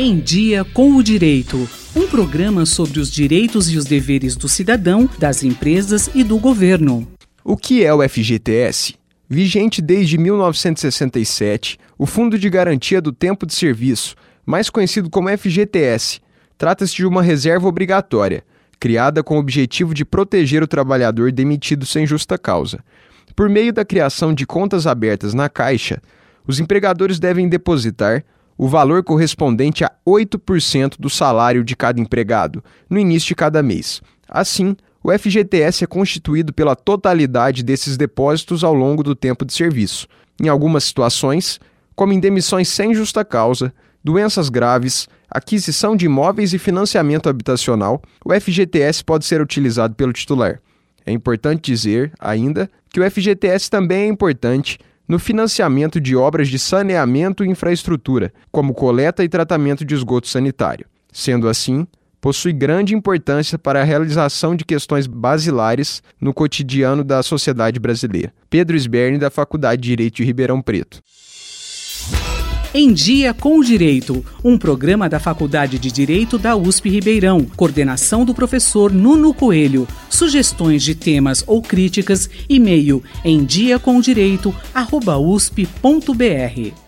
Em Dia com o Direito. Um programa sobre os direitos e os deveres do cidadão, das empresas e do governo. O que é o FGTS? Vigente desde 1967, o Fundo de Garantia do Tempo de Serviço, mais conhecido como FGTS, trata-se de uma reserva obrigatória, criada com o objetivo de proteger o trabalhador demitido sem justa causa. Por meio da criação de contas abertas na Caixa, os empregadores devem depositar o valor correspondente a 8% do salário de cada empregado no início de cada mês. Assim, o FGTS é constituído pela totalidade desses depósitos ao longo do tempo de serviço. Em algumas situações, como em demissões sem justa causa, doenças graves, aquisição de imóveis e financiamento habitacional, o FGTS pode ser utilizado pelo titular. É importante dizer, ainda, que o FGTS também é importante no financiamento de obras de saneamento e infraestrutura, como coleta e tratamento de esgoto sanitário. Sendo assim, possui grande importância para a realização de questões basilares no cotidiano da sociedade brasileira. Pedro Sberne, da Faculdade de Direito de Ribeirão Preto. Em Dia com o Direito, um programa da Faculdade de Direito da USP Ribeirão, coordenação do professor Nuno Coelho. Sugestões de temas ou críticas, e-mail em diacomdireito@usp.br.